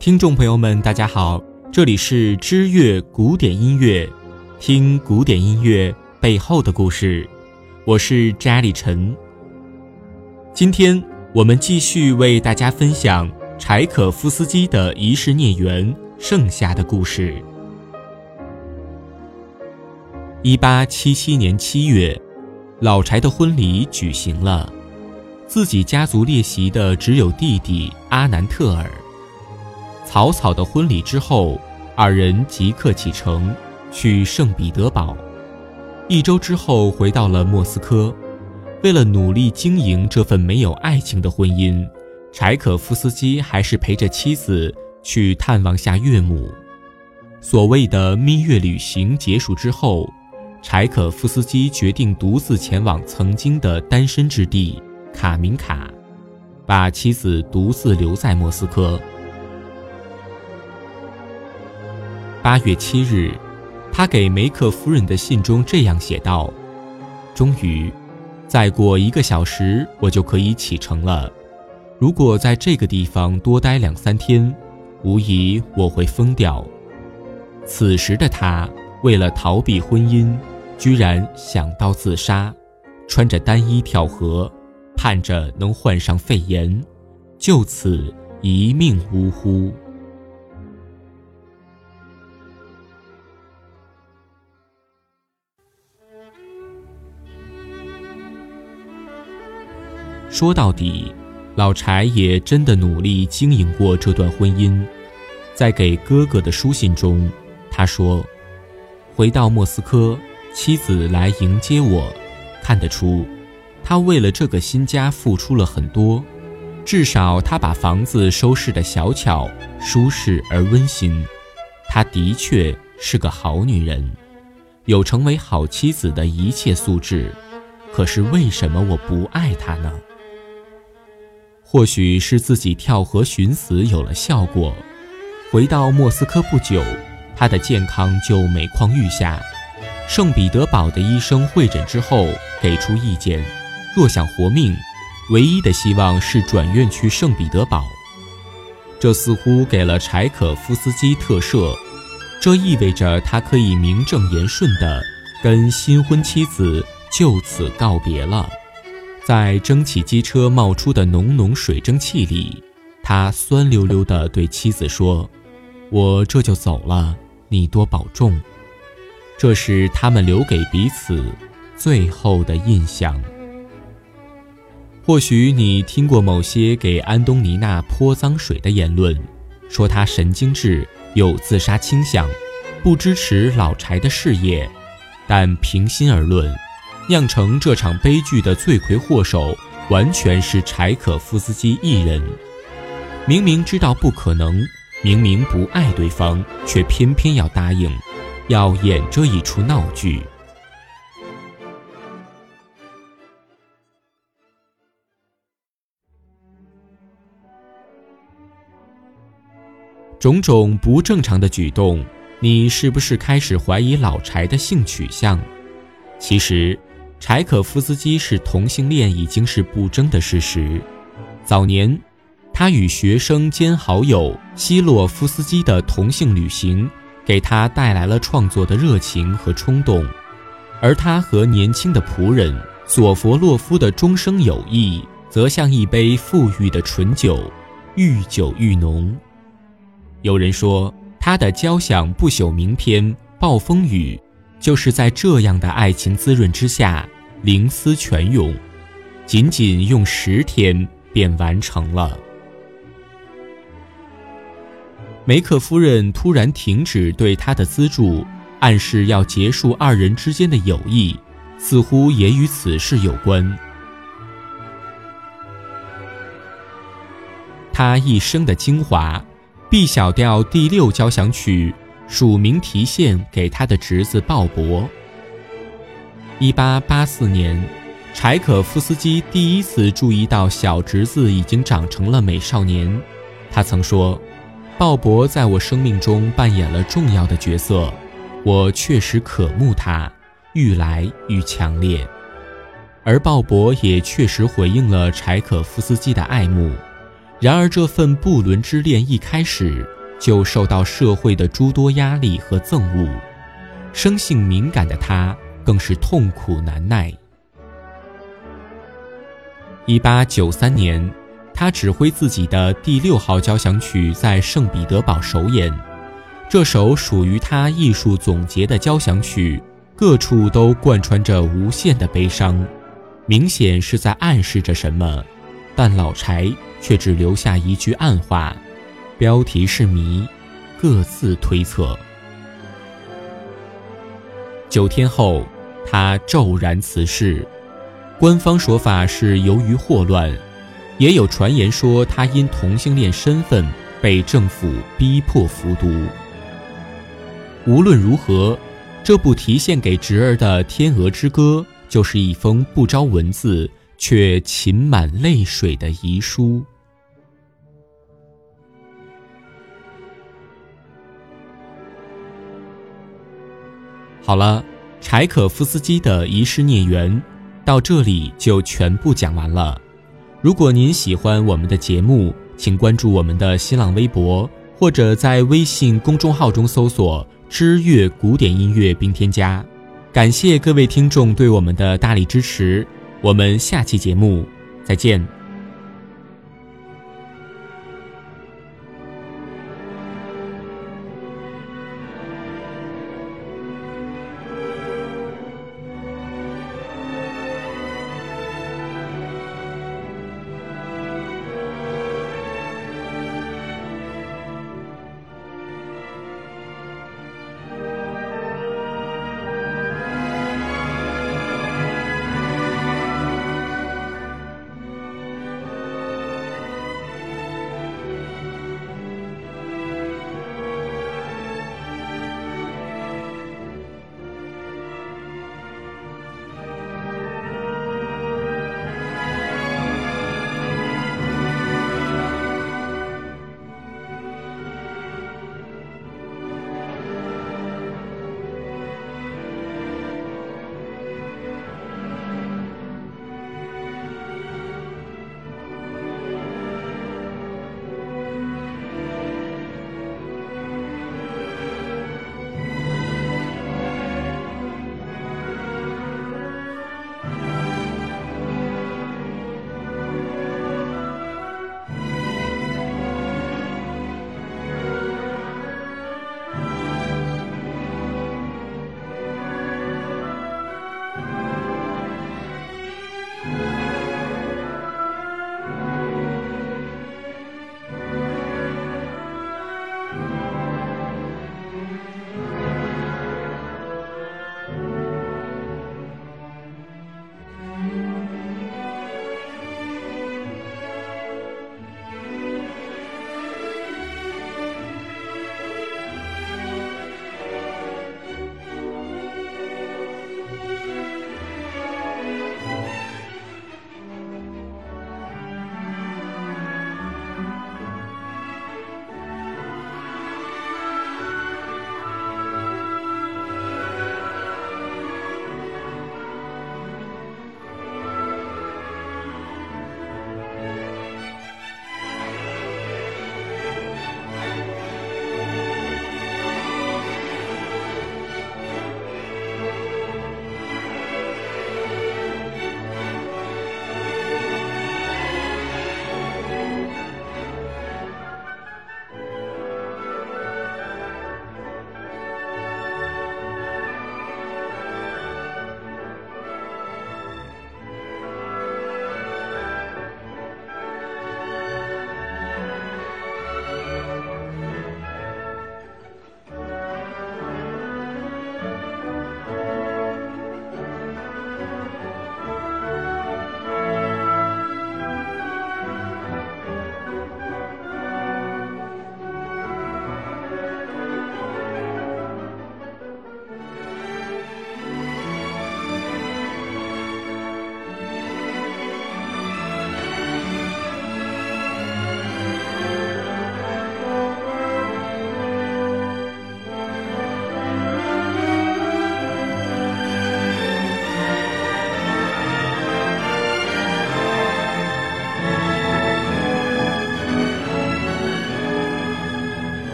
听众朋友们，大家好，这里是知乐古典音乐，听古典音乐背后的故事，我是扎里陈。今天我们继续为大家分享柴可夫斯基的《仪式孽缘》剩下的故事。一八七七年七月，老柴的婚礼举行了，自己家族列席的只有弟弟阿南特尔。草草的婚礼之后，二人即刻启程去圣彼得堡。一周之后，回到了莫斯科。为了努力经营这份没有爱情的婚姻，柴可夫斯基还是陪着妻子去探望下岳母。所谓的蜜月旅行结束之后，柴可夫斯基决定独自前往曾经的单身之地卡明卡，把妻子独自留在莫斯科。八月七日，他给梅克夫人的信中这样写道：“终于，再过一个小时，我就可以启程了。如果在这个地方多待两三天，无疑我会疯掉。”此时的他，为了逃避婚姻，居然想到自杀，穿着单衣跳河，盼着能患上肺炎，就此一命呜呼。说到底，老柴也真的努力经营过这段婚姻。在给哥哥的书信中，他说：“回到莫斯科，妻子来迎接我，看得出，他为了这个新家付出了很多。至少他把房子收拾得小巧、舒适而温馨。她的确是个好女人，有成为好妻子的一切素质。可是为什么我不爱她呢？”或许是自己跳河寻死有了效果，回到莫斯科不久，他的健康就每况愈下。圣彼得堡的医生会诊之后给出意见：若想活命，唯一的希望是转院去圣彼得堡。这似乎给了柴可夫斯基特赦，这意味着他可以名正言顺地跟新婚妻子就此告别了。在蒸汽机车冒出的浓浓水蒸气里，他酸溜溜地对妻子说：“我这就走了，你多保重。”这是他们留给彼此最后的印象。或许你听过某些给安东尼娜泼脏水的言论，说她神经质，有自杀倾向，不支持老柴的事业。但平心而论，酿成这场悲剧的罪魁祸首，完全是柴可夫斯基一人。明明知道不可能，明明不爱对方，却偏偏要答应，要演这一出闹剧。种种不正常的举动，你是不是开始怀疑老柴的性取向？其实。柴可夫斯基是同性恋已经是不争的事实。早年，他与学生兼好友希洛夫斯基的同性旅行，给他带来了创作的热情和冲动；而他和年轻的仆人索弗洛夫的终生友谊，则像一杯馥郁的醇酒，愈久愈浓。有人说，他的交响不朽名篇《暴风雨》。就是在这样的爱情滋润之下，灵思泉涌，仅仅用十天便完成了。梅克夫人突然停止对他的资助，暗示要结束二人之间的友谊，似乎也与此事有关。他一生的精华，B 小调第六交响曲。署名提献给他的侄子鲍勃。一八八四年，柴可夫斯基第一次注意到小侄子已经长成了美少年。他曾说：“鲍勃在我生命中扮演了重要的角色，我确实渴慕他，愈来愈强烈。”而鲍勃也确实回应了柴可夫斯基的爱慕，然而，这份不伦之恋一开始就受到社会的诸多压力和憎恶，生性敏感的他更是痛苦难耐。一八九三年，他指挥自己的第六号交响曲在圣彼得堡首演，这首属于他艺术总结的交响曲，各处都贯穿着无限的悲伤，明显是在暗示着什么。但老柴却只留下一句暗话，标题是谜，各自推测。九天后，他骤然辞世，官方说法是由于霍乱，也有传言说他因同性恋身份被政府逼迫服毒。无论如何，这部题献给侄儿的《天鹅之歌》就是一封不着文字。却噙满泪水的遗书。好了，柴可夫斯基的遗失孽缘到这里就全部讲完了。如果您喜欢我们的节目，请关注我们的新浪微博，或者在微信公众号中搜索“知乐古典音乐”并添加。感谢各位听众对我们的大力支持。我们下期节目再见。